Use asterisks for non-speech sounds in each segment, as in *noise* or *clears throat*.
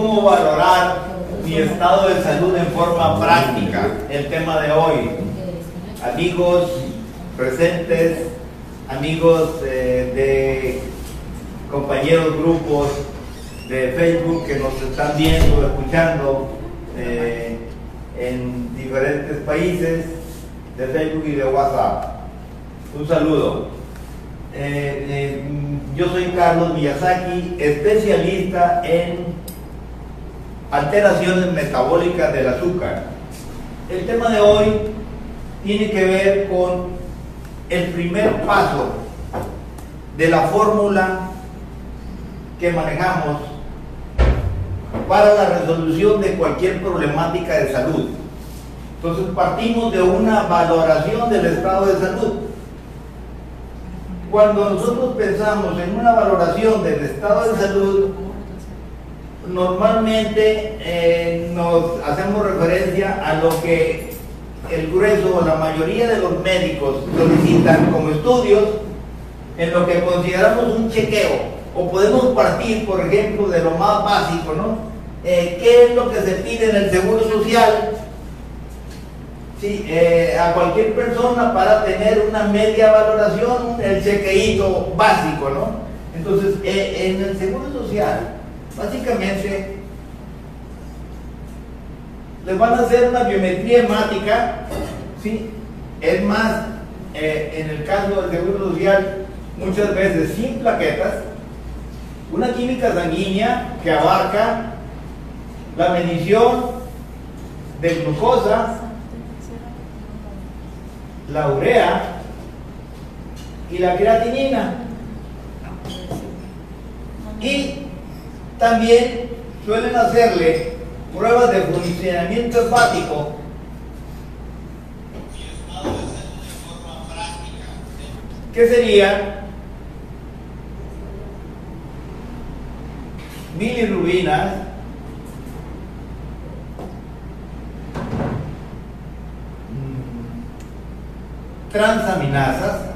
cómo valorar mi estado de salud en forma práctica, el tema de hoy. Amigos presentes, amigos eh, de compañeros grupos de Facebook que nos están viendo, escuchando eh, en diferentes países de Facebook y de WhatsApp. Un saludo. Eh, yo soy Carlos Miyazaki, especialista en alteraciones metabólicas del azúcar. El tema de hoy tiene que ver con el primer paso de la fórmula que manejamos para la resolución de cualquier problemática de salud. Entonces partimos de una valoración del estado de salud. Cuando nosotros pensamos en una valoración del estado de salud, normalmente eh, nos hacemos referencia a lo que el grueso o la mayoría de los médicos solicitan como estudios en lo que consideramos un chequeo o podemos partir, por ejemplo, de lo más básico, ¿no? Eh, ¿Qué es lo que se pide en el Seguro Social? Eh, a cualquier persona para tener una media valoración, el chequeíto básico, ¿no? Entonces, en el Seguro Social, básicamente, les van a hacer una biometría hemática, ¿sí? Es más, en el caso del Seguro Social, muchas veces sin plaquetas, una química sanguínea que abarca la medición de glucosa, la urea y la creatinina. Y también suelen hacerle pruebas de funcionamiento hepático. ¿Qué sería bilirrubinas, transaminasas.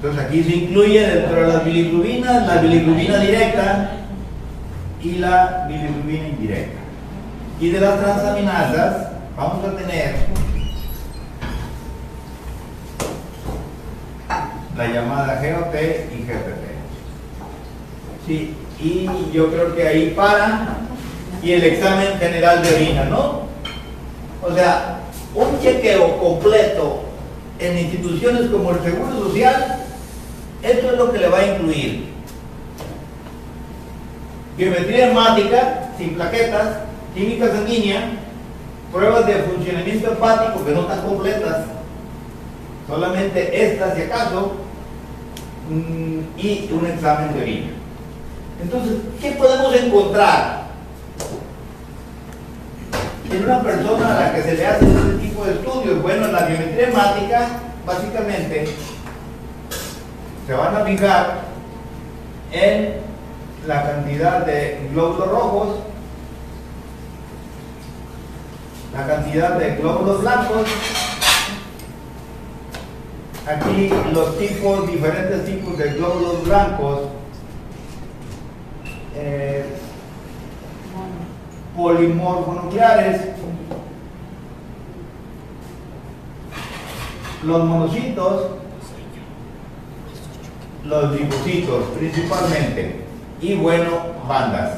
Entonces aquí se incluye dentro de las bilirrubinas la bilirrubina directa y la bilirrubina indirecta. Y de las transaminasas vamos a tener la llamada GOT y GPT. Sí, y yo creo que ahí para y el examen general de orina, ¿no? O sea, un chequeo completo en instituciones como el Seguro Social, esto es lo que le va a incluir. Biometría hemática, sin plaquetas, química sanguínea, pruebas de funcionamiento hepático que no están completas, solamente estas si acaso, mm, y un examen de orina. Entonces, ¿qué podemos encontrar en una persona a la que se le hace este tipo de estudios? Bueno, en la biometría hemática, básicamente, se van a fijar en la cantidad de glóbulos rojos, la cantidad de glóbulos blancos, aquí los tipos, diferentes tipos de glóbulos blancos eh, polimorfonucleares, los monocitos, los linfocitos principalmente, y bueno, bandas.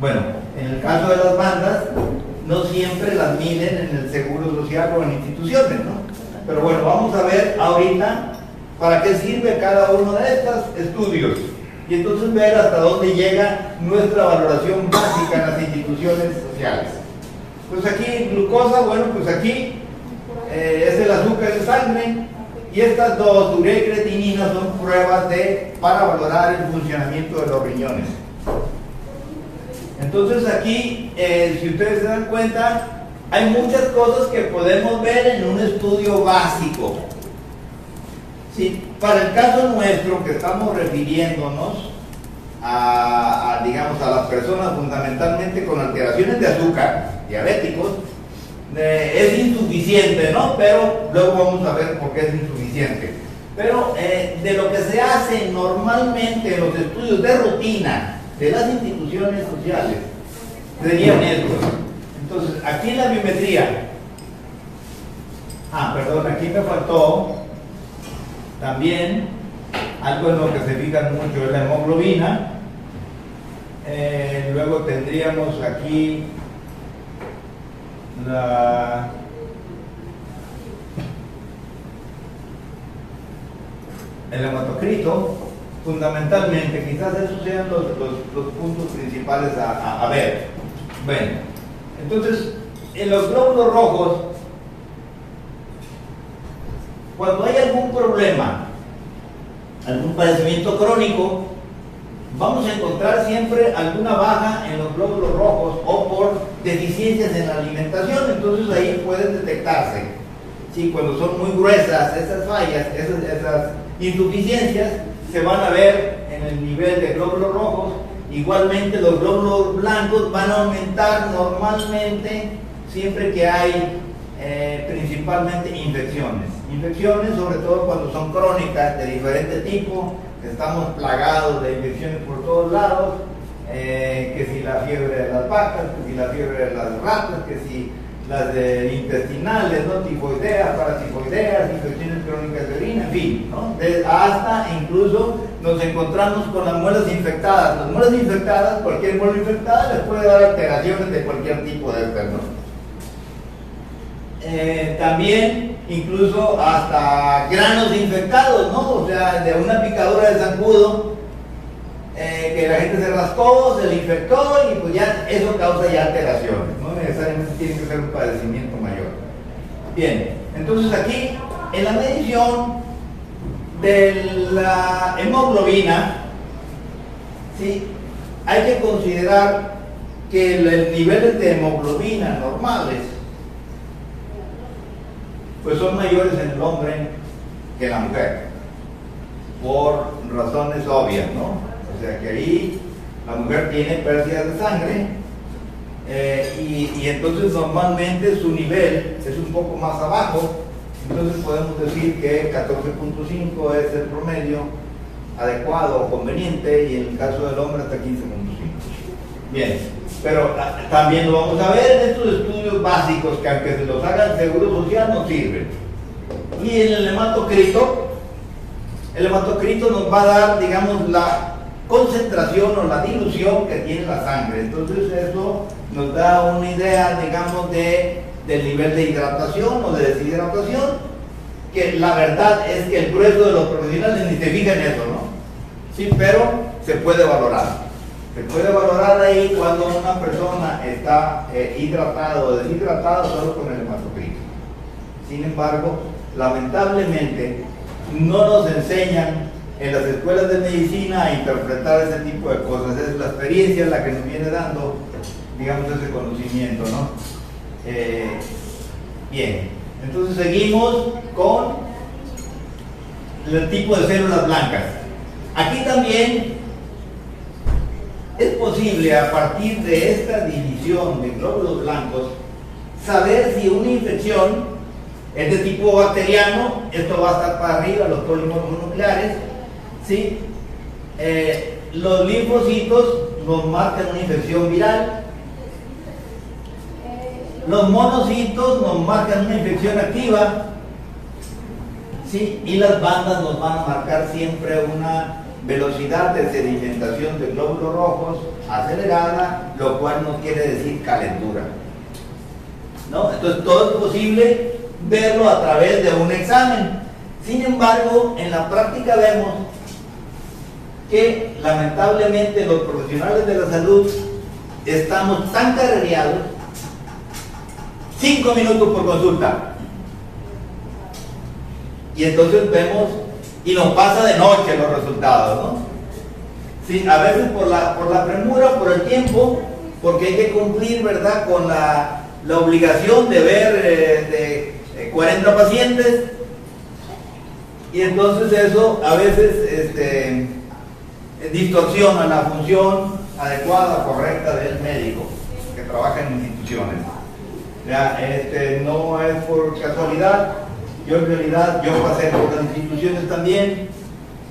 Bueno, en el caso de las bandas, no siempre las miden en el seguro social o en instituciones, ¿no? Pero bueno, vamos a ver ahorita para qué sirve cada uno de estos estudios y entonces ver hasta dónde llega nuestra valoración básica en las instituciones sociales. Pues aquí glucosa, bueno, pues aquí eh, es el azúcar de sangre y estas dos, urea y creatinina, son pruebas de, para valorar el funcionamiento de los riñones. Entonces aquí, eh, si ustedes se dan cuenta, hay muchas cosas que podemos ver en un estudio básico. Sí, para el caso nuestro que estamos refiriéndonos a, digamos, a las personas fundamentalmente con alteraciones de azúcar, diabéticos, es insuficiente, ¿no? Pero luego vamos a ver por qué es insuficiente. Pero eh, de lo que se hace normalmente en los estudios de rutina de las instituciones sociales, serían estos. Entonces, aquí en la biometría, ah, perdón, aquí me faltó también algo en lo que se fijan mucho es la hemoglobina. Eh, luego tendríamos aquí el hematocrito, fundamentalmente, quizás esos sean los, puntos principales a, ver. Bueno, entonces, en los glóbulos rojos, cuando hay algún problema, algún padecimiento crónico, vamos a encontrar siempre alguna baja en los glóbulos rojos o por deficiencias en la alimentación, entonces ahí pueden detectarse. Sí, cuando son muy gruesas esas fallas, esas, insuficiencias se van a ver en el nivel de glóbulos rojos. Igualmente los glóbulos blancos van a aumentar normalmente siempre que hay eh, principalmente infecciones. Infecciones sobre todo cuando son crónicas de diferente tipo, estamos plagados de infecciones por todos lados, eh, que si la fiebre de las vacas, que si la fiebre de las ratas, que si las de intestinales, ¿no? tifoideas, paratifoideas, infecciones crónicas de orina, en fin, ¿no? hasta incluso nos encontramos con las muelas infectadas. Las muelas infectadas, cualquier muela infectada les puede dar alteraciones de cualquier tipo de enfermedad. Eh, también incluso hasta granos infectados, ¿no? O sea, de una picadura de zancudo, que la gente se rascó, se le infectó y pues ya eso causa ya alteraciones, no necesariamente tiene que ser un padecimiento mayor. Bien, entonces aquí en la medición de la hemoglobina, ¿sí? hay que considerar que los niveles de hemoglobina normales pues son mayores en el hombre que la mujer, por razones obvias, ¿no? Sea que ahí la mujer tiene pérdida de sangre eh, y, entonces normalmente su nivel es un poco más abajo, entonces podemos decir que 14.5 es el promedio adecuado o conveniente y en el caso del hombre hasta 15.5. Bien, pero también lo vamos a ver en estos estudios básicos que aunque se los haga el Seguro Social no sirven. Y en el hematocrito, el hematocrito nos va a dar, digamos, la concentración o la dilución que tiene la sangre. Entonces eso nos da una idea, digamos, de, del nivel de hidratación o de deshidratación, que la verdad es que el grueso de los profesionales ni se fija en eso, ¿no? Sí, pero se puede valorar. Se puede valorar ahí cuando una persona está eh, hidratada o deshidratada solo con el hematocrito. Sin embargo, lamentablemente no nos enseñan en las escuelas de medicina a interpretar ese tipo de cosas. Es la experiencia la que nos viene dando, digamos, ese conocimiento, ¿no? Eh, bien, entonces seguimos con el tipo de células blancas. Aquí también es posible a partir de esta división de glóbulos blancos saber si una infección es de tipo bacteriano, esto va a estar para arriba, los polímeros nucleares, ¿sí? Eh, los linfocitos nos marcan una infección viral. Los monocitos nos marcan una infección activa. ¿sí? Y las bandas nos van a marcar siempre una velocidad de sedimentación de glóbulos rojos acelerada, lo cual no quiere decir calentura. ¿No? Entonces todo es posible verlo a través de un examen. Sin embargo, en la práctica vemos que lamentablemente los profesionales de la salud estamos tan carrereados, cinco minutos por consulta. Y entonces vemos, y nos pasa de noche los resultados, ¿no? Sí, a veces por la, por la premura, por el tiempo, porque hay que cumplir, ¿verdad?, con la, la obligación de ver eh, de 40 pacientes. Y entonces eso a veces, este, distorsiona la función adecuada, correcta del médico que trabaja en instituciones. Ya, este, no es por casualidad. Yo en realidad, yo pasé por las instituciones también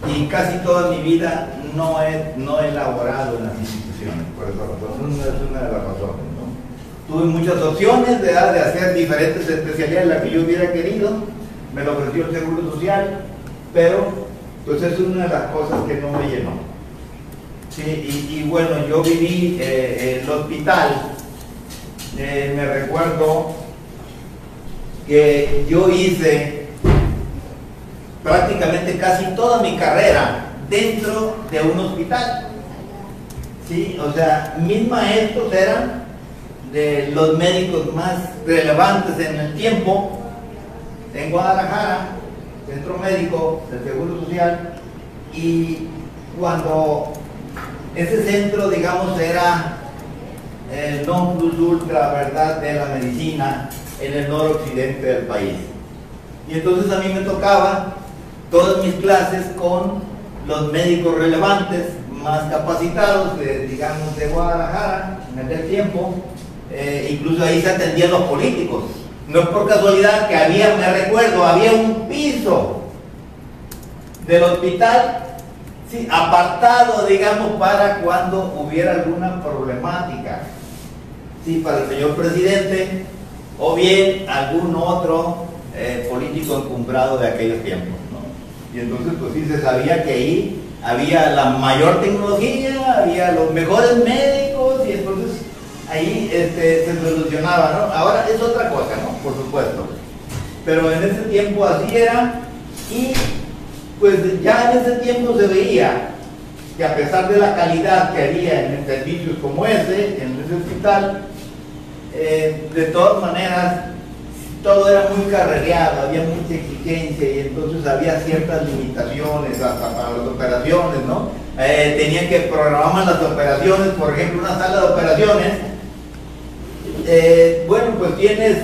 y casi toda mi vida no he, no he laborado en las instituciones, por esa razón, es una de las razones. Tuve muchas opciones de, hacer diferentes especialidades, las que yo hubiera querido, me lo ofreció el Seguro Social, pero pues es una de las cosas que no me llenó. Sí, y, bueno, yo viví eh, el hospital, eh, me recuerdo que yo hice prácticamente casi toda mi carrera dentro de un hospital. ¿Sí? O sea, mis maestros eran de los médicos más relevantes en el tiempo en Guadalajara, centro médico del Seguro Social, y cuando ese centro, digamos, era el non plus ultra, ¿verdad?, de la medicina en el noroccidente del país. Y entonces a mí me tocaba todas mis clases con los médicos relevantes, más capacitados, de, digamos, de Guadalajara, en aquel tiempo, eh, incluso ahí se atendían los políticos. No es por casualidad que había, me recuerdo, había un piso del hospital sí, apartado, digamos, para cuando hubiera alguna problemática. Sí, para el señor presidente o bien algún otro eh, político encumbrado de aquellos tiempos. Y entonces, pues sí, se sabía que ahí había la mayor tecnología, había los mejores médicos, y entonces ahí este, se solucionaba, ¿no? Ahora es otra cosa, ¿no? Por supuesto. Pero en ese tiempo así era, y pues ya en ese tiempo se veía que a pesar de la calidad que había en servicios como ese, en ese hospital, eh, de todas maneras todo era muy carrereado, había mucha exigencia y entonces había ciertas limitaciones hasta para las operaciones, ¿no? Eh, tenían que programar las operaciones, por ejemplo, una sala de operaciones, eh, bueno, pues tienes,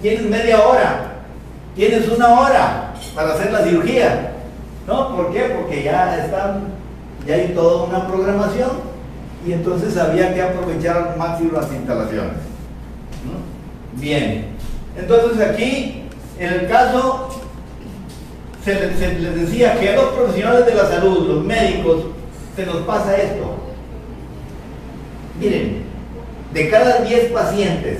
tienes media hora, tienes una hora para hacer la cirugía, ¿no? ¿Por qué? Porque ya están, ya hay toda una programación y entonces había que aprovechar al máximo las instalaciones. Bien, entonces aquí, en el caso, se les, decía que a los profesionales de la salud, los médicos, se nos pasa esto. Miren, de cada 10 pacientes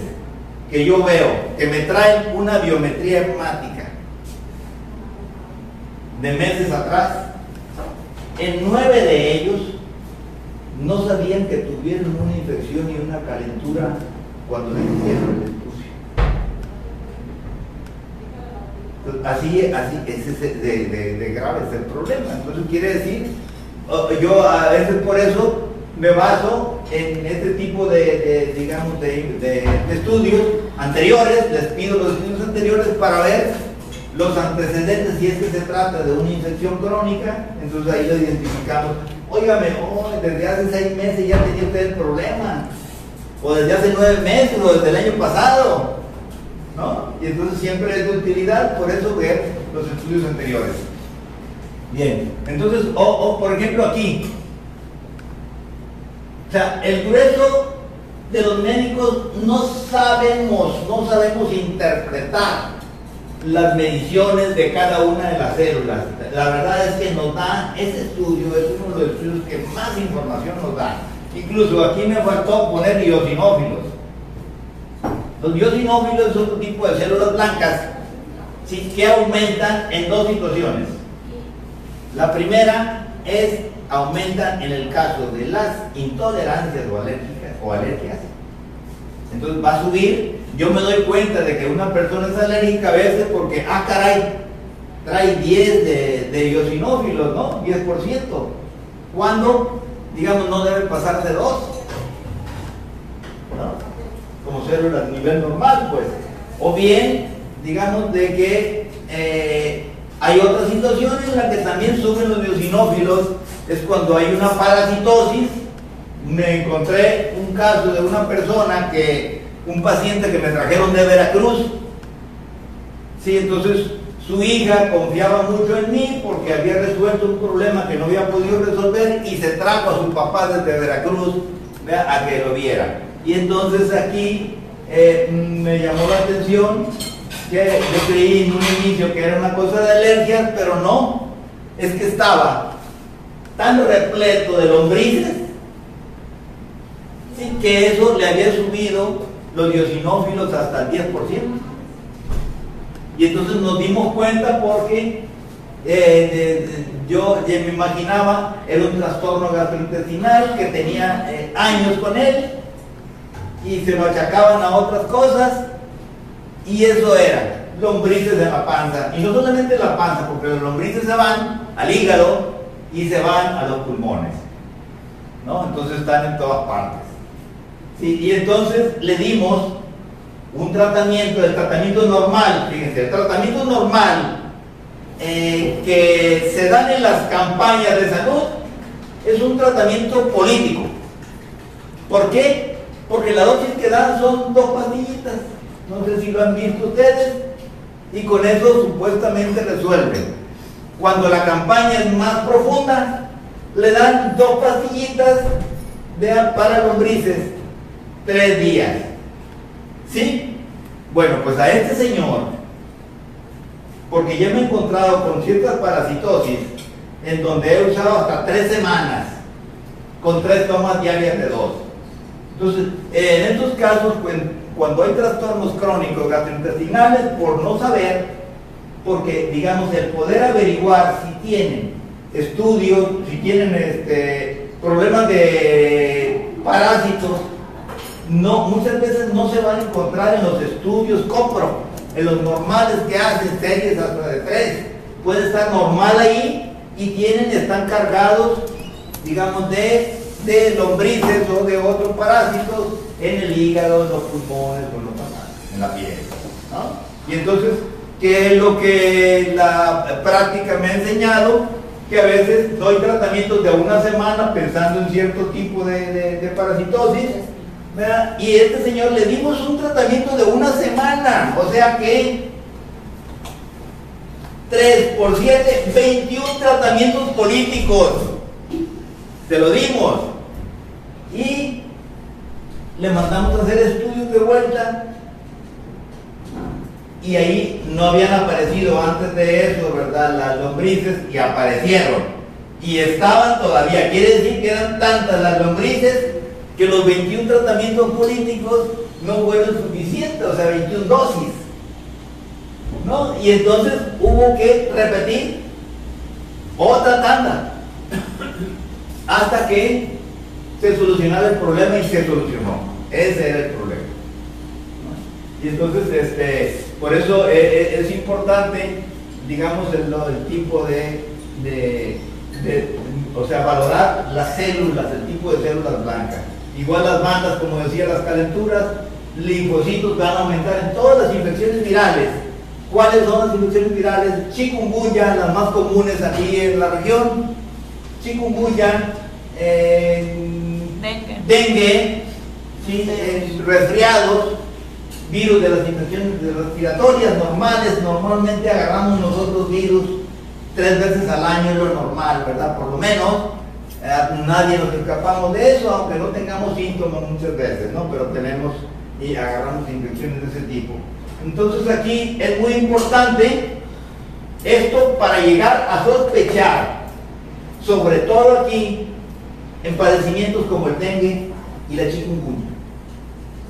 que yo veo que me traen una biometría hemática de meses atrás, en 9 de ellos no sabían que tuvieron una infección y una calentura cuando les hicieron el así, así es de, de, grave es el problema. Entonces quiere decir, yo a veces por eso me baso en este tipo de, digamos, de, estudios anteriores, les pido los estudios anteriores para ver los antecedentes si es que se trata de una infección crónica, entonces ahí lo identificamos. Óigame, desde hace seis meses ya tenía usted el problema, o desde hace nueve meses, o desde el año pasado. ¿no? Y entonces siempre es de utilidad, por eso ver los estudios anteriores. Bien, entonces, o, por ejemplo aquí, o sea, el grueso de los médicos no sabemos, no sabemos interpretar las mediciones de cada una de las células. La verdad es que nos da, ese estudio es uno de los estudios que más información nos da. Incluso aquí me faltó poner iosinófilos. Los biosinófilos es otro tipo de células blancas que aumentan en dos situaciones. La primera es aumentan en el caso de las intolerancias o alergias. Entonces va a subir. Yo me doy cuenta de que una persona es alérgica a veces porque, ah, caray, trae 10 de, de iosinófilos, ¿no? 10%. Cuando, digamos, no debe pasar de 2 como células a nivel normal, pues. O bien, digamos, de que eh, hay otras situaciones en las que también suben los biosinófilos, es cuando hay una parasitosis. Me encontré un caso de una persona que, un paciente que me trajeron de Veracruz, sí, entonces su hija confiaba mucho en mí porque había resuelto un problema que no había podido resolver y se trajo a su papá desde Veracruz a que lo viera. Y entonces aquí eh, me llamó la atención que yo creí en un inicio que era una cosa de alergias, pero no, es que estaba tan repleto de lombrices que eso le había subido los diosinófilos hasta el 10%. Y entonces nos dimos cuenta porque eh, yo me imaginaba, era un trastorno gastrointestinal que tenía eh, años con él y se lo achacaban a otras cosas y eso era lombrices de la panza. Y no solamente la panza, porque los lombrices se van al hígado y se van a los pulmones. ¿no? Entonces están en todas partes. Y entonces le dimos un tratamiento, el tratamiento normal, fíjense, el tratamiento normal eh, que se dan en las campañas de salud es un tratamiento político. ¿Por qué? Porque la dosis que dan son dos pastillitas. No sé si lo han visto ustedes. Y con eso supuestamente resuelven. Cuando la campaña es más profunda, le dan dos pastillitas de, para lombrices, tres días. ¿Sí? Bueno, pues a este señor porque ya me he encontrado con ciertas parasitosis en donde he usado hasta tres semanas con tres tomas diarias de dos. Entonces, en estos casos, cuando hay trastornos crónicos gastrointestinales, por no saber, porque, digamos, el poder averiguar si tienen estudios, si tienen este, problemas de parásitos, no, muchas veces no se van a encontrar en los estudios COPRO en los normales que hacen series hasta de tres, puede estar normal ahí y tienen, están cargados, digamos, de, de lombrices o de otros parásitos en el hígado, en los pulmones o en los en la piel. Y entonces, ¿qué es lo que la práctica me ha enseñado? Que a veces doy tratamientos de una semana pensando en cierto tipo de, de parasitosis y este señor le dimos un tratamiento de una semana, o sea que 3 por 7, 21 tratamientos políticos. Se lo dimos. Y le mandamos a hacer estudios de vuelta. Y ahí no habían aparecido antes de eso, ¿verdad? Las lombrices y aparecieron. Y estaban todavía. Quiere decir que eran tantas las lombrices que los 21 tratamientos políticos no fueron suficientes, o sea, 21 dosis. ¿no? Y entonces hubo que repetir otra tanda *coughs* hasta que se solucionara el problema y se solucionó. Ese era el problema. Y entonces, este, por eso e, e, es, importante, digamos, el, el tipo de, de, o sea, valorar las células, el tipo de células blancas. Igual las bandas, como decía, las calenturas, linfocitos van a aumentar en todas las infecciones virales. ¿Cuáles son las infecciones virales? Chikungunya, las más comunes aquí en la región. Chikungunya, dengue, dengue resfriados, virus de las infecciones respiratorias normales. Normalmente agarramos nosotros virus tres veces al año, es lo normal, ¿verdad? Por lo menos eh, nadie nos escapamos de eso, aunque no tengamos síntomas muchas veces, ¿no? Pero tenemos y agarramos infecciones de ese tipo. Entonces aquí es muy importante esto para llegar a sospechar, sobre todo aquí, en padecimientos como el dengue y la chikungunya.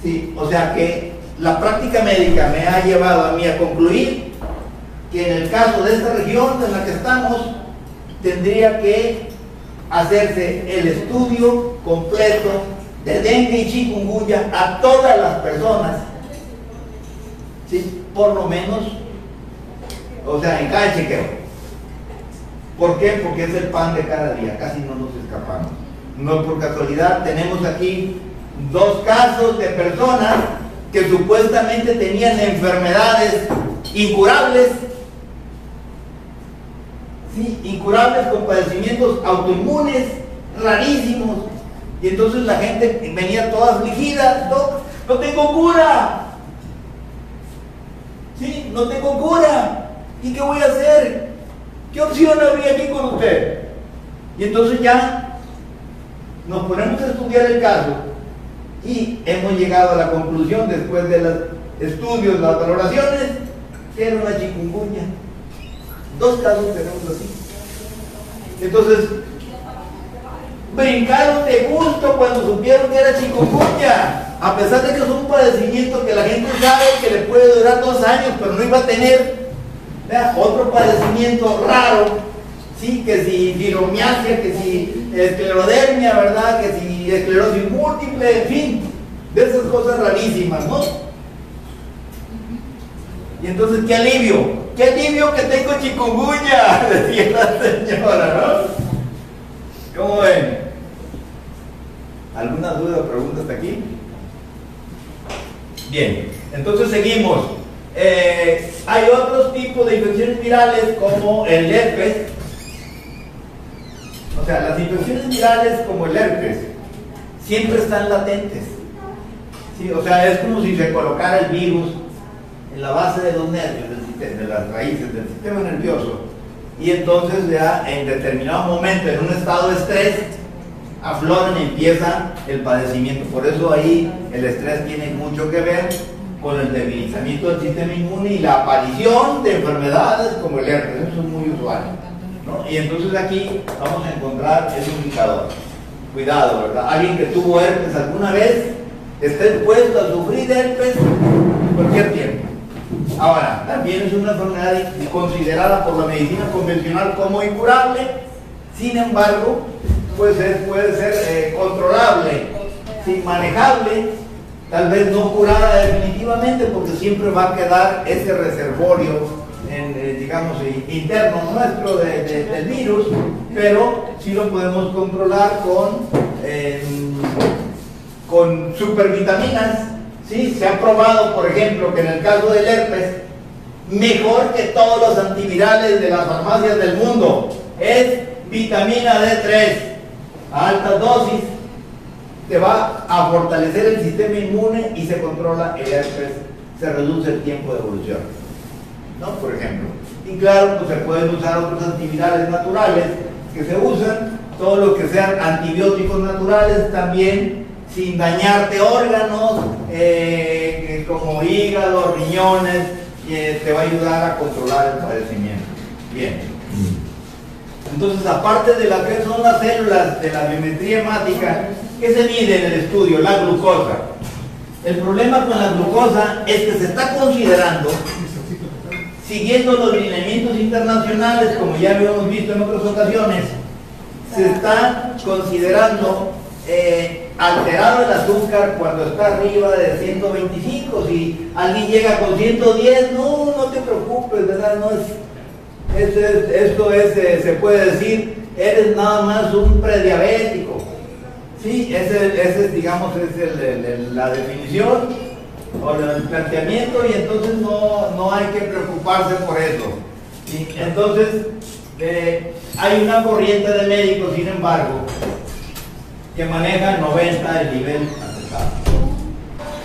Sí, o sea que la práctica médica me ha llevado a mí a concluir que en el caso de esta región en la que estamos, tendría que hacerse el estudio completo de dengue y chikungunya a todas las personas, por lo menos, o sea, en cada chequeo. ¿Por qué? Porque es el pan de cada día, casi no nos escapamos. No por casualidad, tenemos aquí dos casos de personas que supuestamente tenían enfermedades incurables ¿sí? incurables con padecimientos autoinmunes rarísimos. Y entonces la gente venía toda afligida, no, no tengo cura. ¿Sí? No tengo cura. ¿Y qué voy a hacer? ¿Qué opción habría aquí con usted? Y entonces ya nos ponemos a estudiar el caso y hemos llegado a la conclusión después de los estudios, las valoraciones, que era una chikungunya. Dos casos tenemos así. Entonces, brincaron de gusto cuando supieron que era chikungunya, a pesar de que es un padecimiento que la gente sabe que le puede durar dos años, pero no iba a tener otro padecimiento raro, sí, que si fibromialgia, que si esclerodermia, ¿verdad? Que si esclerosis múltiple, en fin, de esas cosas rarísimas, ¿no? Y entonces, qué alivio, qué alivio que tengo chikungunya, *laughs* decía la señora, ¿no? ¿Cómo ven? ¿Alguna duda o pregunta hasta aquí? Bien, entonces seguimos. Eh, hay otros tipos de infecciones virales como el herpes. O sea, las infecciones virales como el herpes siempre están latentes. O sea, es como si se colocara el virus en la base de los nervios, de las raíces del sistema nervioso. Y entonces ya en determinado momento, en un estado de estrés, afloran y empieza el padecimiento. Por eso ahí el estrés tiene mucho que ver con el debilitamiento del sistema inmune y la aparición de enfermedades como el herpes. Eso es muy usual. Y entonces aquí vamos a encontrar ese indicador. Cuidado, ¿verdad? Alguien que tuvo herpes alguna vez está expuesto a sufrir herpes cualquier tiempo. Ahora, también es una enfermedad considerada por la medicina convencional como incurable, sin embargo, puede ser, puede ser eh, controlable, sin manejable, tal vez no curada definitivamente, porque siempre va a quedar ese reservorio, eh, digamos, interno nuestro del virus, pero sí lo podemos controlar con, con supervitaminas. ¿Sí? Se ha probado, por ejemplo, que en el caso del herpes, mejor que todos los antivirales de las farmacias del mundo es vitamina D3 a altas dosis, te va a fortalecer el sistema inmune y se controla el herpes, se reduce el tiempo de evolución. ¿No? Por ejemplo. Y claro, pues se pueden usar otros antivirales naturales que se usan, todo lo que sean antibióticos naturales también, sin dañarte órganos eh, como hígado, riñones, eh, te va a ayudar a controlar el padecimiento. Bien. Entonces, aparte de las que son las células de la biometría hemática, ¿qué se mide en el estudio? La glucosa. El problema con la glucosa es que se está considerando, siguiendo los lineamientos internacionales, como ya habíamos visto en otras ocasiones, se está considerando eh, alterado el azúcar cuando está arriba de 125. Si alguien llega con 110, no, no te preocupes, ¿verdad? No es esto es, eh, se puede decir, eres nada más un prediabético. Sí, ese, es, digamos, es la definición o el planteamiento y entonces no, hay que preocuparse por eso. Entonces, eh, hay una corriente de médicos, sin embargo, que maneja 90 el nivel aceptable.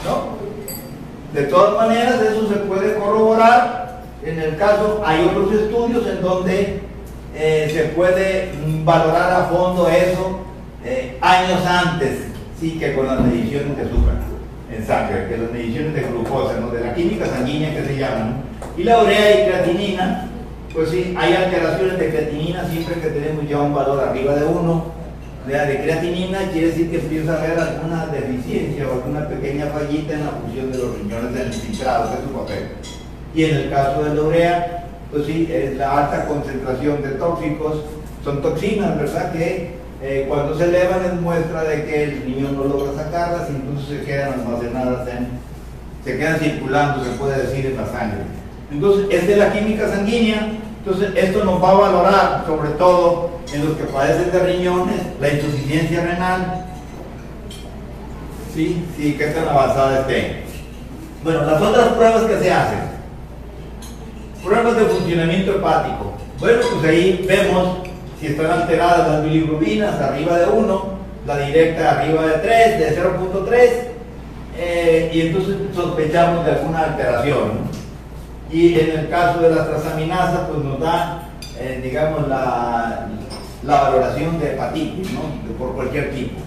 ¿No? De todas maneras, eso se puede corroborar en el caso, hay otros estudios en donde eh, se puede valorar a fondo eso eh, años antes, sí, que con las mediciones de azúcar en sangre, que las mediciones de glucosa, de la química sanguínea que se llaman, y la urea y creatinina, pues sí, hay alteraciones de creatinina siempre que tenemos ya un valor arriba de 1. De creatinina quiere decir que empieza a haber alguna deficiencia o alguna pequeña fallita en la función de los riñones del infiltrado, de su papel. Y en el caso de la urea, pues sí, es la alta concentración de tóxicos, son toxinas, ¿verdad? Que eh, cuando se elevan es muestra de que el niño no logra sacarlas entonces se quedan almacenadas en, se quedan circulando, se puede decir, en la sangre. Entonces, es de la química sanguínea, entonces esto nos va a valorar, sobre todo en los que padecen de riñones, la insuficiencia renal, sí, sí, que tan avanzada esté. Bueno, las otras pruebas que se hacen, Pruebas de funcionamiento hepático. Bueno, pues ahí vemos si están alteradas las bilirrubinas arriba de 1, la directa arriba de 3, de 0.3, eh, y entonces sospechamos de alguna alteración. Y en el caso de las trasaminasas, pues nos da, eh, digamos, la, la, valoración de hepatitis, ¿no? por cualquier tipo.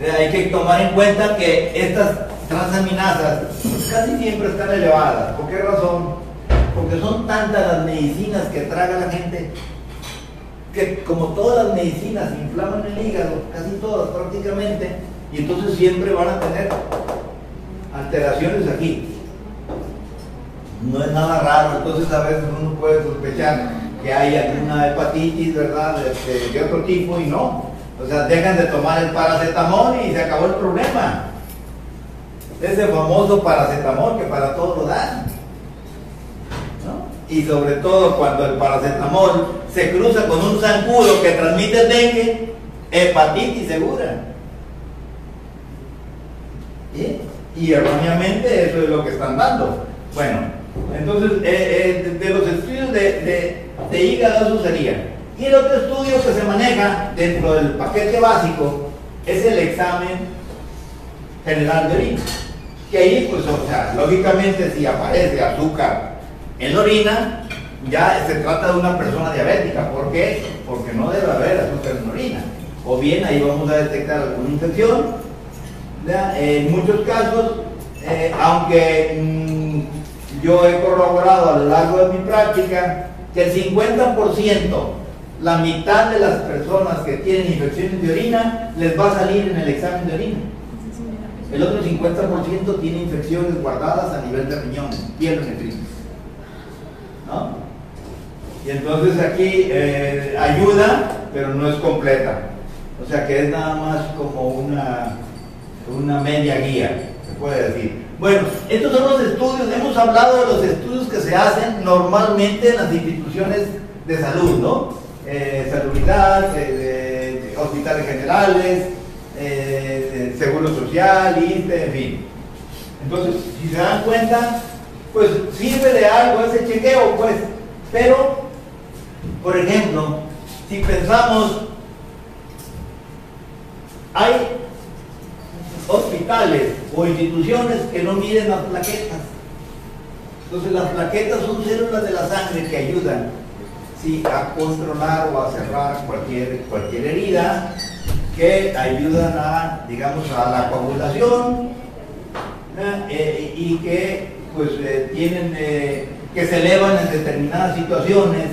hay que tomar en cuenta que estas transaminasas casi siempre están elevadas. ¿Por qué razón? porque son tantas las medicinas que traga la gente, que como todas las medicinas inflaman el hígado, casi todas prácticamente, y entonces siempre van a tener alteraciones aquí. No es nada raro, entonces a veces uno puede sospechar que hay alguna hepatitis, ¿verdad?, de, de otro tipo y no. O sea, dejan de tomar el paracetamol y se acabó el problema. Ese famoso paracetamol que para todo lo dan. ¿no? Y sobre todo cuando el paracetamol se cruza con un zancudo que transmite dengue, hepatitis segura. Y erróneamente eso es lo que están dando. Bueno, entonces eh, eh, de, los estudios de, de hígado eso sería. Y el otro estudio que se maneja dentro del paquete básico es el examen general de orina. Que ahí, pues, o sea, lógicamente si aparece azúcar en la orina, ya se trata de una persona diabética. ¿Por qué? Porque no debe haber azúcar en la orina. O bien ahí vamos a detectar alguna infección. En muchos casos, eh, aunque mm, yo he corroborado a lo largo de mi práctica que el 50% la mitad de las personas que tienen infecciones de orina les va a salir en el examen de orina. El otro 50% tiene infecciones guardadas a nivel de riñones, piel ¿No? Y entonces aquí eh, ayuda, pero no es completa. O sea que es nada más como una, una media guía, se puede decir. Bueno, estos son los estudios, hemos hablado de los estudios que se hacen normalmente en las instituciones de salud, ¿no? eh, salubridad, de, hospitales generales, eh, seguro social, ISTE, en fin. Entonces, si se dan cuenta, pues sirve de algo ese chequeo, pues. Pero, por ejemplo, si pensamos, hay hospitales o instituciones que no miden las plaquetas. Entonces las plaquetas son células de la sangre que ayudan sí, a controlar o a cerrar cualquier, cualquier herida que ayudan a, digamos, a la coagulación eh, y que pues eh, tienen, eh, que se elevan en determinadas situaciones,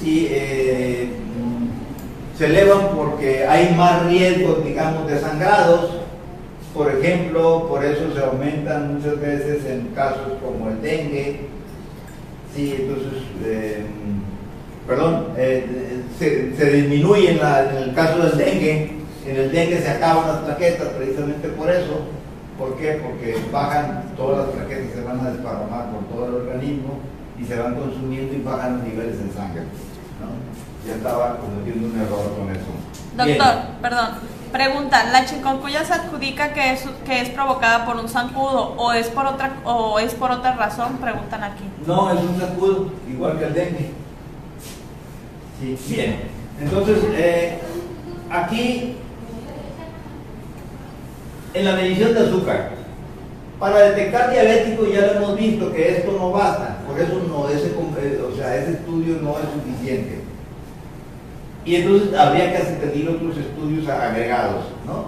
sí, se elevan porque hay más riesgos, digamos, de sangrados, por ejemplo, por eso se aumentan muchas veces en casos como el dengue, sí, entonces perdón, eh, se, disminuye en, el caso del dengue, en el dengue se acaban las plaquetas precisamente por eso. ¿Por qué? Porque bajan, todas las plaquetas se van a desparramar por todo el organismo y se van consumiendo y bajan los niveles de sangre. Ya estaba cometiendo un error con eso. Doctor, perdón. Pregunta, ¿la chikungunya se adjudica que es, que es provocada por un zancudo o es por otra o es por otra razón? Preguntan aquí. No, es un zancudo, igual que el dengue. Sí, bien. Entonces, eh, aquí, en la medición de azúcar, para detectar diabético ya lo hemos visto que esto no basta, por eso no, ese, eh, o sea, ese estudio no es suficiente. Y entonces habría que pedir otros estudios agregados, ¿no?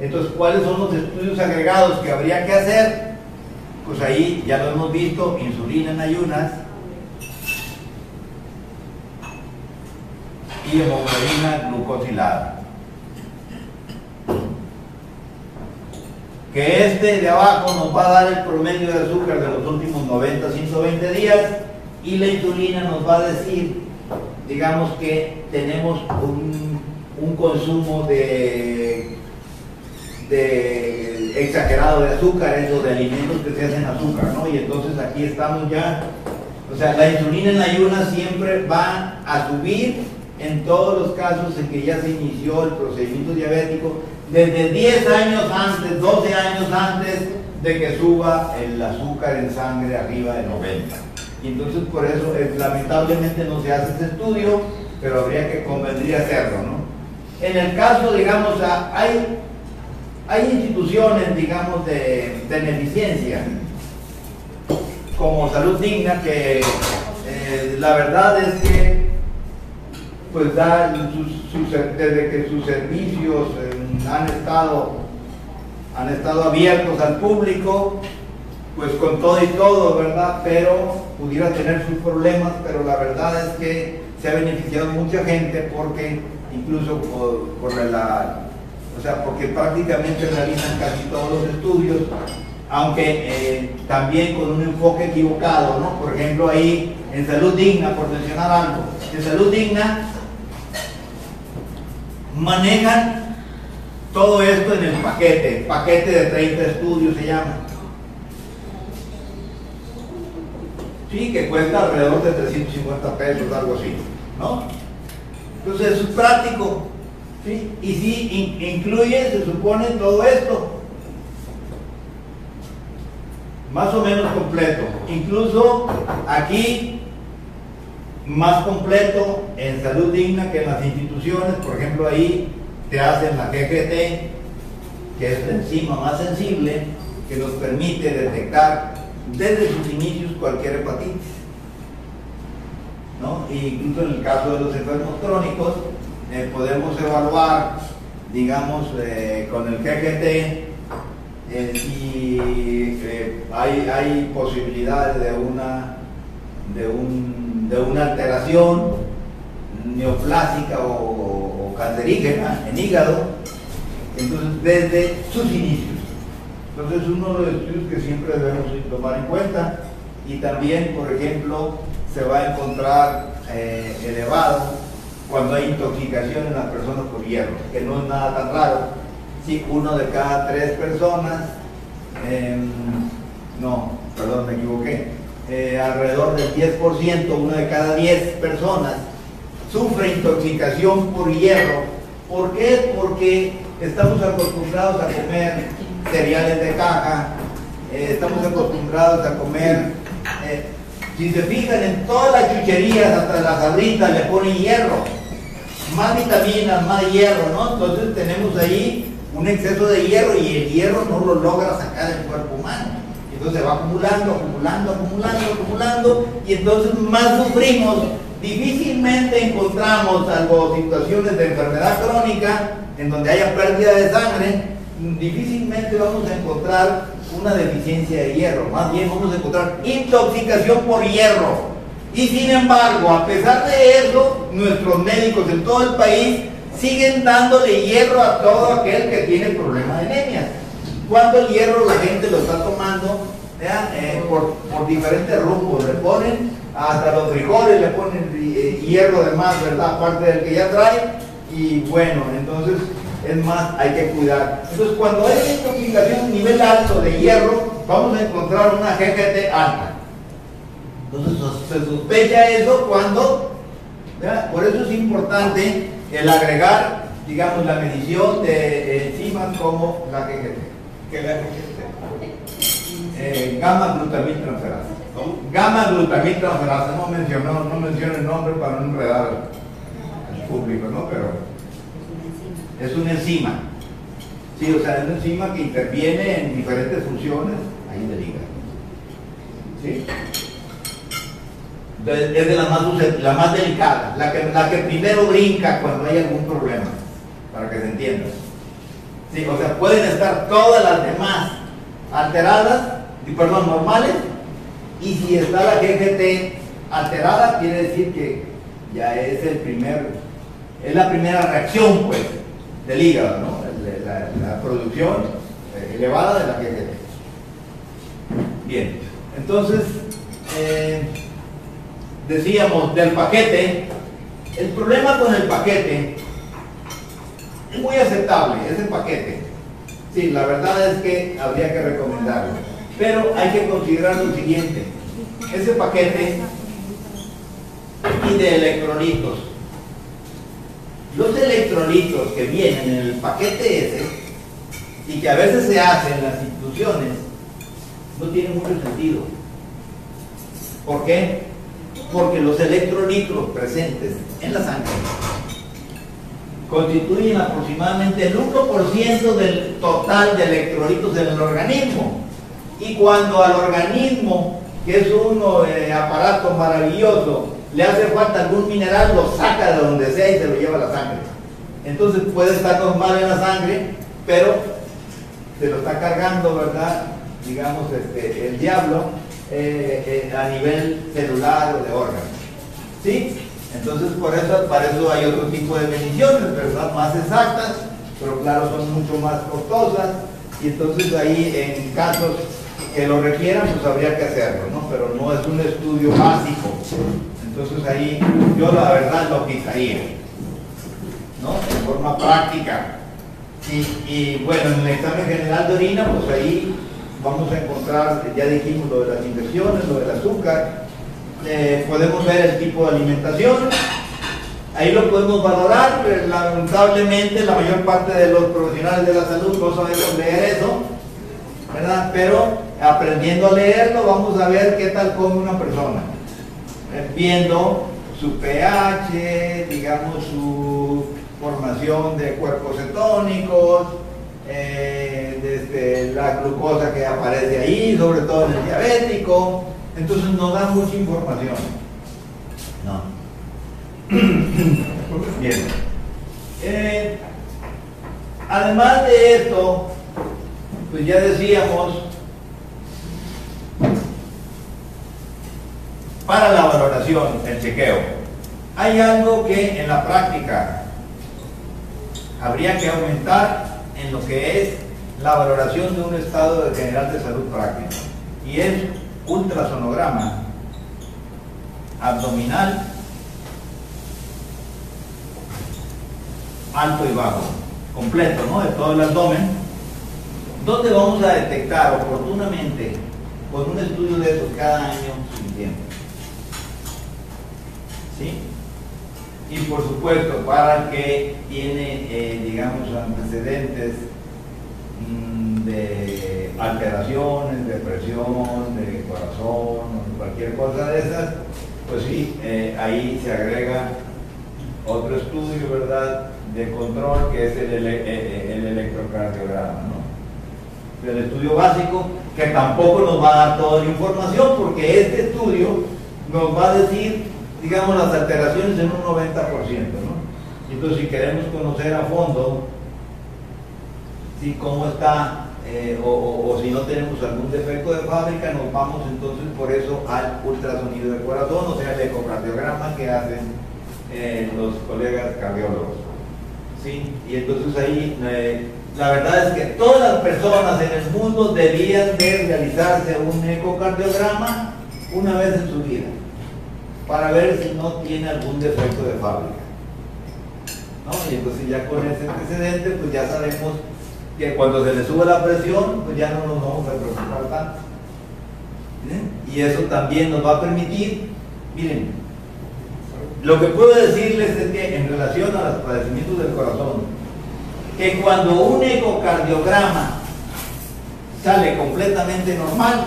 Entonces, ¿cuáles son los estudios agregados que habría que hacer? Pues ahí ya lo hemos visto, insulina en ayunas, y hemoglobina glucosilada. Que este de abajo nos va a dar el promedio de azúcar de los últimos 90 120 días y la insulina nos va a decir, digamos que tenemos un, consumo de, de exagerado de azúcares o de alimentos que se hacen azúcar, ¿no? Y entonces aquí estamos ya, o sea, la insulina en ayunas siempre va a subir en todos los casos en que ya se inició el procedimiento diabético, desde 10 años antes, 12 años antes de que suba el azúcar en sangre arriba de 90. Y entonces por eso eh, lamentablemente no se hace ese estudio, pero habría que convendría hacerlo, ¿no? En el caso, digamos, hay, hay instituciones, digamos, de beneficencia, como Salud Digna, que eh, la verdad es que pues desde que sus servicios eh, han estado han estado abiertos al público pues con todo y todo, ¿verdad? Pero pudiera tener sus problemas, pero la verdad es que se ha beneficiado mucha gente porque incluso por, la, o sea, porque prácticamente realizan casi todos los estudios, aunque eh, también con un enfoque equivocado, ¿no? Por ejemplo, ahí en salud digna, por mencionar algo, en salud digna manejan todo esto en el paquete, paquete de 30 estudios se llama. Sí, que cuesta alrededor de 350 pesos, algo así, ¿no? Entonces es práctico, ¿sí? Y sí, incluye, se supone, todo esto. Más o menos completo. Incluso aquí más completo en salud digna que en las instituciones, por ejemplo ahí te hacen la GGT, que es la enzima más sensible, que nos permite detectar desde sus inicios cualquier hepatitis. ¿no? E incluso en el caso de los enfermos crónicos, eh, podemos evaluar, digamos, eh, con el GGT, eh, si hay, hay posibilidades de una de un de una alteración neoplásica o, cancerígena en hígado, entonces desde sus inicios. Entonces uno de los estudios que siempre debemos tomar en cuenta y también, por ejemplo, se va a encontrar eh, elevado cuando hay intoxicación en las personas por hierro, que no es nada tan raro. Si uno de cada tres personas, em, no, perdón, me equivoqué, eh, alrededor del 10%, una de cada 10 personas, sufre intoxicación por hierro. ¿Por qué? Porque estamos acostumbrados a comer cereales de caja, eh, estamos acostumbrados a comer, eh, si se fijan en todas las chucherías, hasta las sabritas le ponen hierro, más vitaminas, más hierro, ¿no? Entonces tenemos ahí un exceso de hierro y el hierro no lo logra sacar el cuerpo humano. Entonces va acumulando, acumulando, acumulando, acumulando, y entonces más sufrimos. Difícilmente encontramos, salvo situaciones de enfermedad crónica, en donde haya pérdida de sangre, difícilmente vamos a encontrar una deficiencia de hierro, más bien vamos a encontrar intoxicación por hierro. Y sin embargo, a pesar de eso, nuestros médicos en todo el país siguen dándole hierro a todo aquel que tiene problemas de anemia. Cuando el hierro la gente lo está tomando eh, por, diferentes rumbos, le ponen hasta los frijoles, le ponen eh, hierro de más, ¿verdad? Aparte del que ya trae, y bueno, entonces es más, hay que cuidar. Entonces cuando hay intoxicación a nivel alto de hierro, vamos a encontrar una GGT alta. Entonces se sospecha eso cuando, por eso es importante el agregar, digamos, la medición de enzimas como la GGT que la eh, gamma glutamil transferasa. Gamma glutamil transferasa, no mencionó, no menciono el nombre para no enredar al público, ¿no? Pero es una enzima. Sí, o sea, es una enzima que interviene en diferentes funciones ahí del hígado. ¿Sí? Es de la más, la más delicada, la que, la que primero brinca cuando hay algún problema, para que se entienda. Sí, o sea, pueden estar todas las demás alteradas, perdón, normales, y si está la GGT alterada, quiere decir que ya es el primer, es la primera reacción, pues, del hígado, ¿no? La, producción eh, elevada de la GGT. Bien, entonces, eh, decíamos del paquete, el problema con el paquete es muy aceptable ese paquete. Sí, la verdad es que habría que recomendarlo. Pero hay que considerar lo siguiente. Ese paquete y de electrolitos. Los electrolitos que vienen en el paquete ese y que a veces se hacen en las instituciones no tienen mucho sentido. ¿Por qué? Porque los electrolitos presentes en la sangre constituyen aproximadamente el 1% del total de electrolitos en el organismo. Y cuando al organismo, que es un eh, aparato maravilloso, le hace falta algún mineral, lo saca de donde sea y se lo lleva a la sangre. Entonces puede estar normal en la sangre, pero se lo está cargando, ¿verdad? digamos, este, el diablo eh, eh, a nivel celular o de órgano. ¿Sí? Entonces, por eso, para eso hay otro tipo de mediciones, ¿verdad? Más exactas, pero claro, son mucho más costosas. Y entonces ahí, en casos que lo requieran, pues habría que hacerlo, ¿no? Pero no es un estudio básico. Entonces ahí yo la verdad lo quitaría, ¿no? De forma práctica. Y, bueno, en el examen general de orina, pues ahí vamos a encontrar, ya dijimos lo de las infecciones, lo del azúcar, eh, podemos ver el tipo de alimentación, ahí lo podemos valorar, pero lamentablemente la mayor parte de los profesionales de la salud no sabemos leer eso, ¿verdad? Pero aprendiendo a leerlo vamos a ver qué tal come una persona, viendo su pH, digamos su formación de cuerpos cetónicos, eh, desde la glucosa que aparece ahí, sobre todo en el diabético, entonces no da mucha información. No. *coughs* Bien. Eh, además de esto, pues ya decíamos, para la valoración, el chequeo, hay algo que en la práctica habría que aumentar en lo que es la valoración de un estado general de salud práctico y es ultrasonograma abdominal alto y bajo, completo, ¿no? De todo el abdomen, donde vamos a detectar oportunamente con un estudio de esos cada año suficiente. ¿Sí? Y por supuesto, para el que tiene, eh, digamos, antecedentes mm, de alteraciones, de presión, de corazón, cualquier cosa de esas, pues sí, eh, ahí se agrega otro estudio, ¿verdad?, de control que es el, eh, el electrocardiograma, ¿no? El estudio básico, que tampoco nos va a dar toda la información, porque este estudio nos va a decir digamos, las alteraciones en un 90%, ¿no? Entonces, si queremos conocer a fondo si cómo está eh, o, si no tenemos algún defecto de fábrica, nos vamos entonces por eso al ultrasonido de corazón, o sea, el ecocardiograma que hacen eh, los colegas cardiólogos. ¿sí? Y entonces ahí, eh, la verdad es que todas las personas en el mundo debían de realizarse un ecocardiograma una vez en su vida para ver si no tiene algún defecto de fábrica. ¿No? Y entonces ya con ese antecedente, pues ya sabemos que cuando se le sube la presión, pues ya no nos vamos a preocupar tanto. Y eso también nos va a permitir, miren, lo que puedo decirles es que en relación a los padecimientos del corazón, que cuando un ecocardiograma sale completamente normal,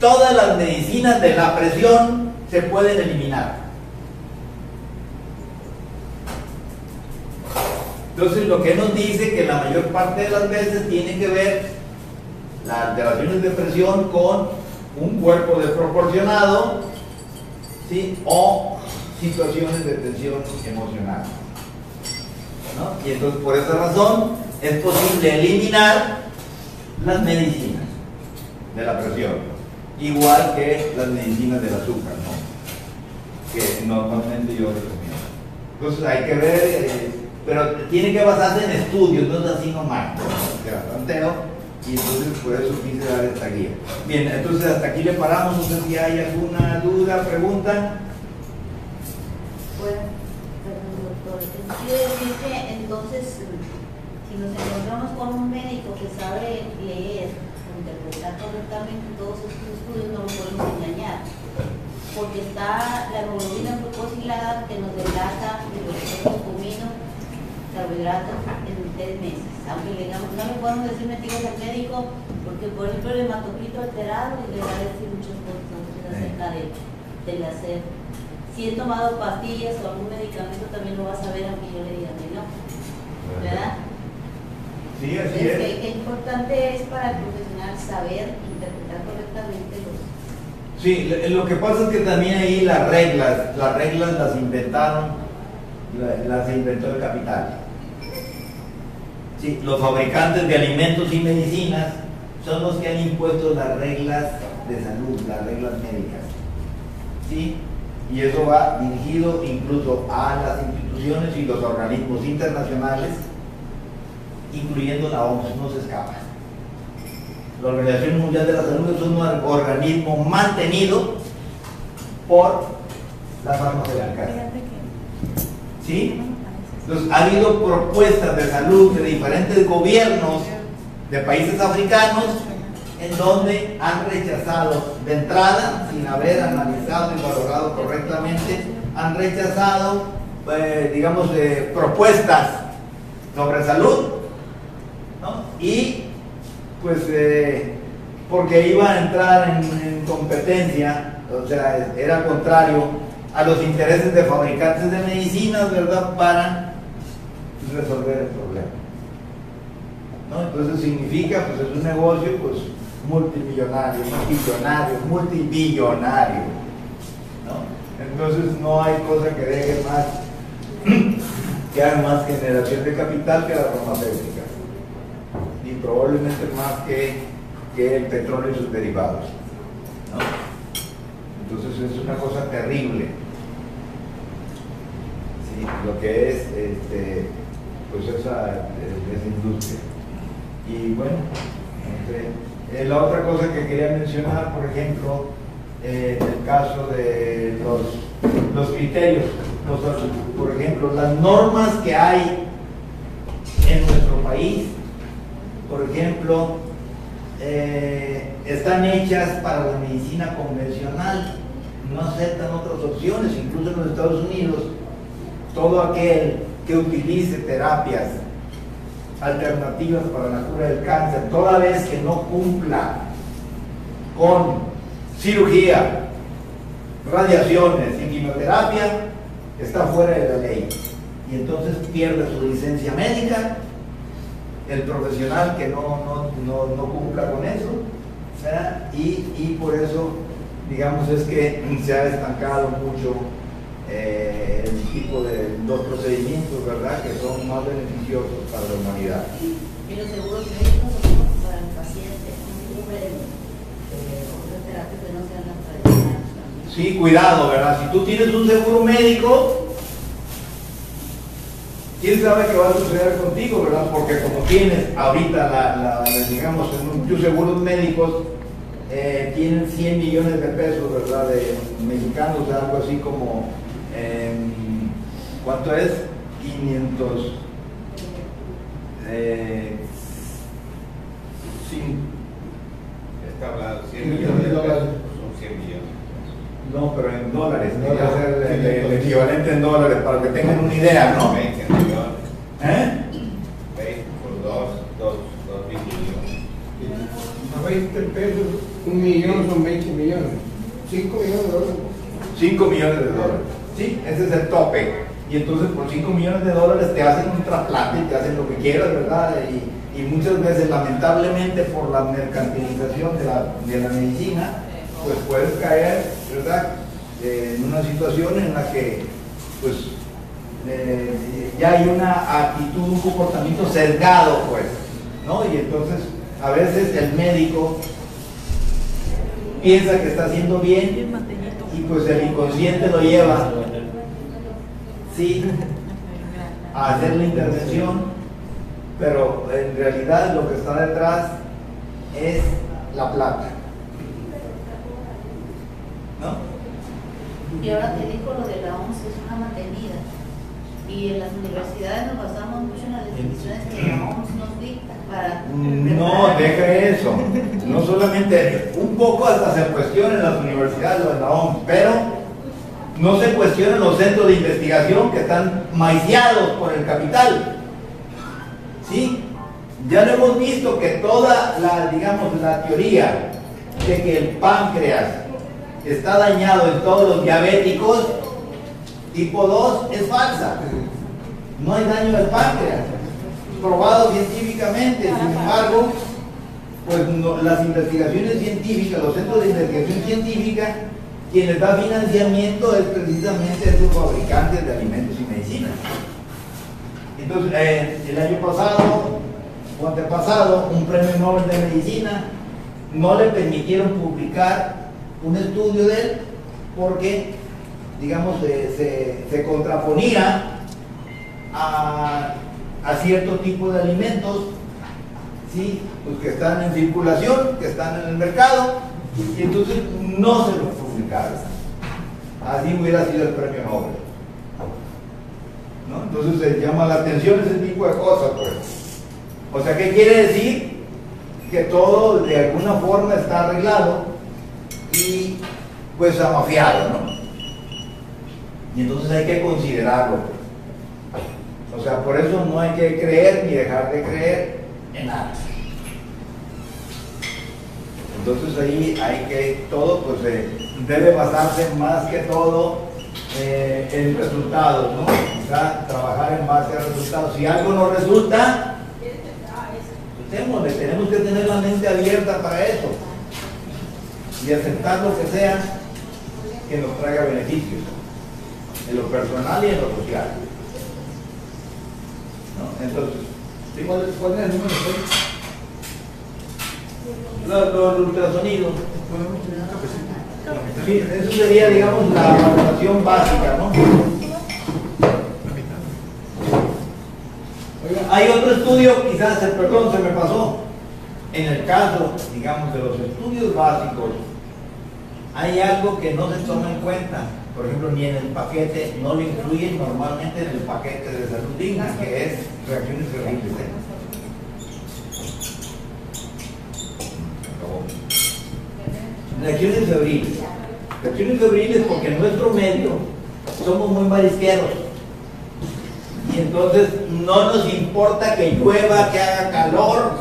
todas las medicinas de la presión se pueden eliminar. Entonces lo que nos dice que la mayor parte de las veces tiene que ver las alteraciones de presión con un cuerpo desproporcionado ¿sí? o situaciones de tensión emocional. Y entonces por esa razón es posible eliminar las medicinas de la presión igual que las medicinas del azúcar. Que normalmente yo recomiendo. Entonces hay que ver, eh, pero tiene que basarse en estudios, no es así nomás, ¿no? y entonces por eso quise dar esta guía. Bien, entonces hasta aquí le paramos, no sé si hay alguna duda, pregunta. Bueno, doctor, quiere decir que entonces si nos encontramos con un médico que sabe leer, interpretar correctamente todos estos estudios, no lo podemos engañar porque está la hemoglobina glucosilada que nos delata de los cominos, carbohidratos en tres meses. Aunque le digamos, no le podemos decir mentiras al médico porque por ejemplo el hematocrito alterado y le va a decir muchas cosas acerca de, del hacer. Si he tomado pastillas o algún medicamento también lo va a saber aunque yo le diga que no. ¿Verdad? Sí, así es. Qué importante es para el profesional saber interpretar correctamente los Sí, lo que pasa es que también ahí las reglas, las reglas las inventaron, las inventó el capital. Sí, los fabricantes de alimentos y medicinas son los que han impuesto las reglas de salud, las reglas médicas. ¿Sí? Y eso va dirigido incluso a las instituciones y los organismos internacionales, incluyendo la OMS, no se escapa. La Organización Mundial de la Salud es un organismo mantenido por las farmacéuticas. ¿Sí? Entonces, ha habido propuestas de salud de diferentes gobiernos de países africanos en donde han rechazado de entrada, sin haber analizado y valorado correctamente, han rechazado, eh, digamos, eh, propuestas sobre salud, ¿no? Y pues eh, porque iba a entrar en, competencia, o sea, era contrario a los intereses de fabricantes de medicinas, ¿verdad?, para resolver el problema. Entonces significa, pues es un negocio, pues multimillonario, multimillonario, multibillonario. Entonces no hay cosa que deje más, *clears throat* que haga más generación de capital que la farmacéutica. Probablemente más que, que el petróleo y sus derivados. Entonces es una cosa terrible. Lo que es este, pues esa, esa industria. Y bueno, eh, la otra cosa que quería mencionar, por ejemplo, eh, en el caso de los, los criterios, por ejemplo, las normas que hay en nuestro país, por ejemplo, eh, están hechas para la medicina convencional, no aceptan otras opciones, incluso en los Estados Unidos, todo aquel que utilice terapias alternativas para la cura del cáncer, toda vez que no cumpla con cirugía, radiaciones y quimioterapia, está fuera de la ley. Y entonces pierde su licencia médica el profesional que no, no, cumpla con eso. Y, y por eso, digamos, es que se ha estancado mucho eh, el tipo de los procedimientos, ¿verdad?, que son más beneficiosos para la humanidad. Y los seguros médicos para el paciente cubren eh, otras terapias que no sean las tradicionales. Sí, cuidado, ¿verdad? Si tú tienes un seguro médico, quién sabe qué va a suceder contigo, ¿verdad? Porque como tienes ahorita, la, digamos, en tus seguros médicos, eh, tienen 100 millones de pesos, ¿verdad? De mexicanos, algo así como ¿Cuánto es? 500. Eh, Está hablando 100 millones de dólares. Son 100 millones. No, pero en dólares. Tiene que ser el, el, equivalente en dólares para que tengan una idea, ¿no? 20 millones. ¿Eh? 20 por 2, 2, 2 mil millones. 20 pesos, un millón son 20 millones. 5 millones de dólares. 5 millones de dólares. Sí, ese es el tope y entonces por 5 millones de dólares te hacen un trasplante y te hacen lo que quieras, ¿verdad? Y, muchas veces, lamentablemente, por la mercantilización de la, de la medicina, pues puedes caer, ¿verdad? Eh, en una situación en la que, pues, eh, ya hay una actitud, un comportamiento sesgado, pues, ¿no? Y entonces, a veces el médico piensa que está haciendo bien y pues el inconsciente lo lleva a hacer la intervención, pero en realidad lo que está detrás es la plata. ¿No? Y ahora te digo lo de la OMS es una mantenida. Y en las universidades nos basamos mucho en las definiciones que la OMS para... No, deja eso. No solamente, un poco hasta se cuestiona en las universidades de la OMS, pero no se cuestionan los centros de investigación que están maiciados por el capital. ¿Sí? Ya lo hemos visto que toda la, digamos, la teoría de que el páncreas está dañado en todos los diabéticos tipo 2 es falsa. No hay daño del páncreas, probado científicamente. Sin embargo, pues las investigaciones científicas, los centros de investigación científica quien les da financiamiento es precisamente esos fabricantes de alimentos y medicinas. Entonces, eh, el año pasado su antepasado, un premio Nobel de Medicina, no le permitieron publicar un estudio de él porque, digamos, se, se- se contraponía a, a cierto tipo de alimentos ¿sí? pues que están en circulación, que están en el mercado, y entonces no se los publicaron. Así hubiera sido el premio Nobel. ¿no? Entonces se llama la atención ese tipo de cosas, pues. O sea, ¿qué quiere decir? Que todo de alguna forma está arreglado y pues amafiado, ¿no? Y entonces hay que considerarlo. O sea, por eso no hay que creer ni dejar de creer en nada. Entonces ahí hay que, todo pues eh, debe basarse más que todo eh, en resultados, ¿no? O sea, trabajar en base a resultados. Si algo no resulta, tenemos que tener la mente abierta para eso y aceptar lo que sea que nos traiga beneficios, en lo personal y en lo social. Entonces. ¿Cuál, cuál es el número? Los, los ultrasonidos. Eso sería, digamos, la valoración básica, ¿no? Oiga, Hay otro estudio, quizás, perdón, se me pasó. En el caso, digamos, de los estudios básicos, hay algo que no se toma en cuenta. Por ejemplo, ni en el paquete, no lo incluyen normalmente en el paquete de salud digna, que es reacciones febriles. ¿eh? Reacciones febriles. Reacciones febriles porque en nuestro medio somos muy marisqueros. Y entonces no nos importa que llueva, que haga calor,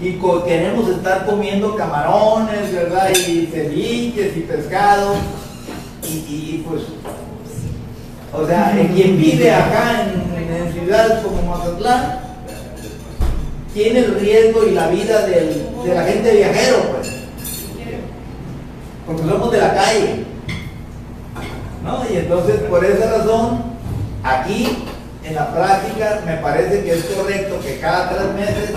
y queremos estar comiendo camarones, ¿verdad? Y ceviches y pescado. Y, pues, o sea, en quien vive acá en, en ciudades como Mazatlán, tiene el riesgo y la vida de la gente viajero, pues. Porque somos de la calle. ¿No? Y entonces, por esa razón, aquí en la práctica me parece que es correcto que cada tres meses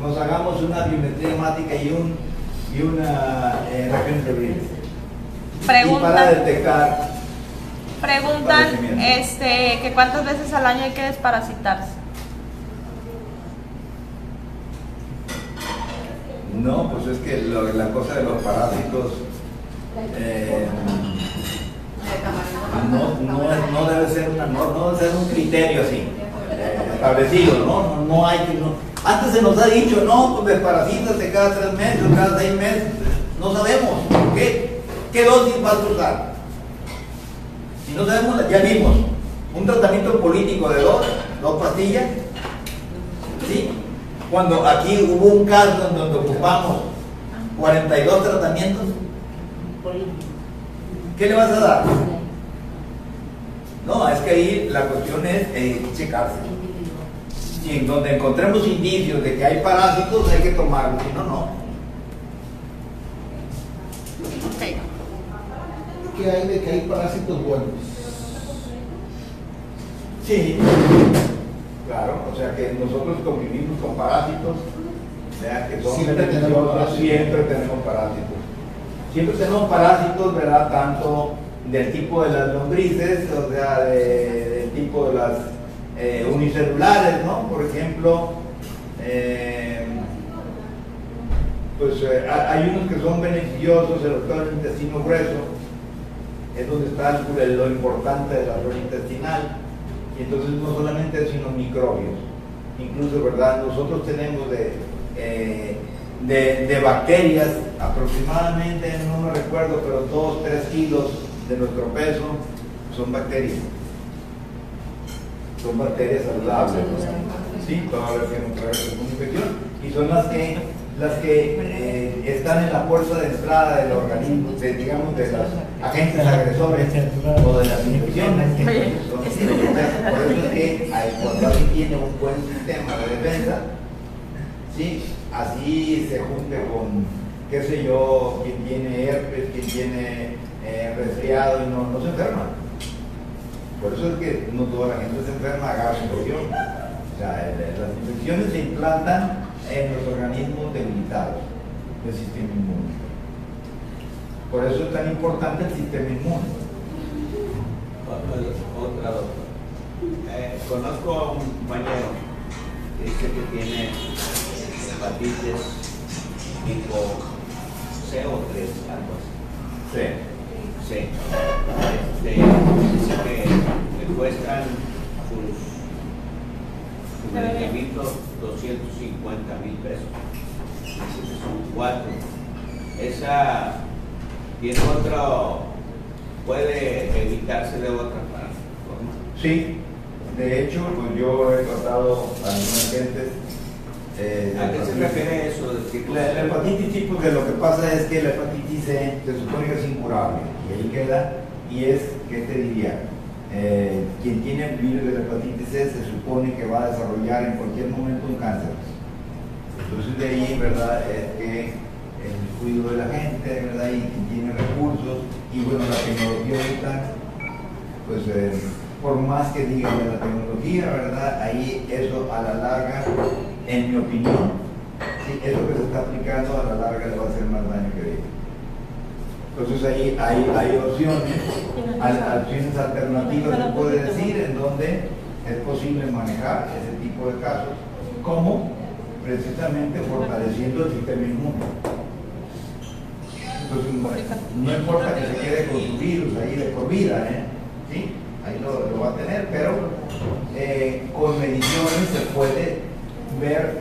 nos hagamos una biometría hemática y, un, y una eh, Y para Preguntan, detectar, preguntan este, que cuántas veces al año hay que desparasitarse. no, pues es que lo- la cosa de los parásitos eh, no, no, es- no debe ser una no debe ser un criterio así eh, establecido, ¿no? No, no hay que, no. Antes se nos ha dicho, no, pues desparasítate cada tres meses, cada seis meses, no sabemos, ¿qué, qué dosis vas a usar? Si no sabemos, ya vimos, un tratamiento político de dos, dos pastillas, ¿sí? Cuando aquí hubo un caso en donde ocupamos 42 tratamientos, ¿qué le vas a dar? No, es que ahí la cuestión es eh, checarse. Si en donde encontremos indicios de que hay parásitos, hay que tomarlos, si no, no. ¿Qué hay de que hay parásitos buenos? Sí, claro, o sea que nosotros convivimos con parásitos, vean que son Siempre tenemos parásitos. siempre tenemos parásitos. Siempre tenemos parásitos, ¿verdad? Tanto del tipo de las lombrices, o sea, de- del tipo de las eh, unicelulares, ¿no? Por ejemplo, eh, pues eh, ha- hay unos que son beneficiosos, sobre todo el intestino grueso, es donde está lo importante de la flora intestinal. Y entonces no solamente es sino microbios. Incluso, ¿verdad? Nosotros tenemos de, eh, de, de bacterias aproximadamente, no me recuerdo, pero 2, 3 kilos de nuestro peso son bacterias. Son bacterias saludables. Sí, todas las que nos traen una infección. Y son las que, las que eh, están en la puerta de entrada del organismo, de, digamos, de los agentes agresores o de las infecciones. Son- Por eso es que cuando alguien tiene un buen sistema de defensa, ¿sí? así se junte con, qué sé yo, quien tiene herpes, quien tiene eh, resfriado y no, no se enferma. Por eso es que no toda la gente se enferma, agarra infección. O sea, las infecciones se implantan en los organismos debilitados del sistema inmune. Por eso es tan importante el sistema inmune. Otra doctora. Eh, conozco a un compañero que dice que tiene hepatitis tipo C o 3, algo así. Sí. Sí. Este, dice que le cuestan 250 mil pesos. Que son cuatro. Esa tiene otro, puede evitarse de otra forma. Sí, de hecho, pues yo he tratado a algunas gentes. eh, ¿A qué se refiere eso? de La, hepatitis sí, porque lo que pasa es que la hepatitis C se supone que es incurable y ahí queda y es, ¿qué te diría? Eh, quien tiene virus de la hepatitis C se supone que va a desarrollar en cualquier momento un cáncer. Entonces de ahí, ¿verdad? Es que el cuidado de la gente, ¿verdad? Y quien tiene recursos y bueno, la tecnología ahorita, pues eh, por más que digan de la tecnología, ¿verdad? Ahí eso a la larga, en mi opinión, sí, eso que se está aplicando a la larga le va a hacer más daño que bien. Entonces ahí hay, hay opciones, opciones alternativas, se puede decir, en donde es posible manejar ese tipo de casos, como precisamente fortaleciendo el sistema inmune. Entonces, no, importa que se quede con su virus ahí de por vida, ¿eh? ¿Sí? Ahí lo, va a tener, pero eh, con mediciones se puede ver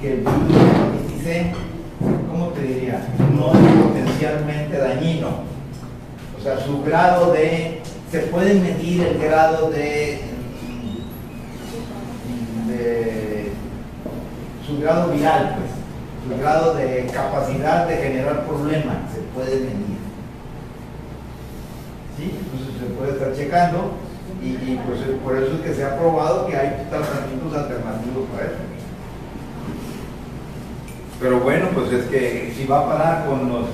que el virus de ¿cómo te diría? No es potencialmente dañino. O sea, su grado de, se puede medir el grado de, su grado viral, pues, su grado de capacidad de generar problemas, se puede medir. ¿Sí? Entonces se puede estar checando y, y, pues por eso es que se ha probado que hay tratamientos alternativos para eso. Pero bueno, pues es que si va a parar con los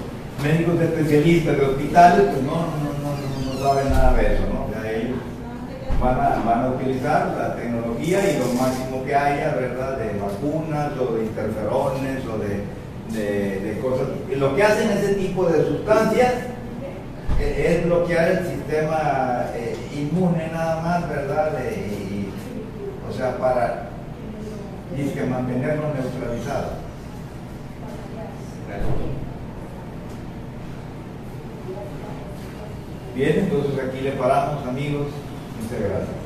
médicos especialistas de hospitales, pues no, no, no, no, no saben nada de eso, ¿no? O ellos van a, van a utilizar la tecnología y lo máximo que haya, ¿verdad? De vacunas o de interferones o de, de, cosas. Y lo que hacen ese tipo de sustancias eh, es bloquear el sistema eh, inmune nada más, ¿verdad? Eh, y- o sea, para dizque, mantenerlo neutralizado. Bien, entonces aquí le paramos, amigos. Muchas gracias.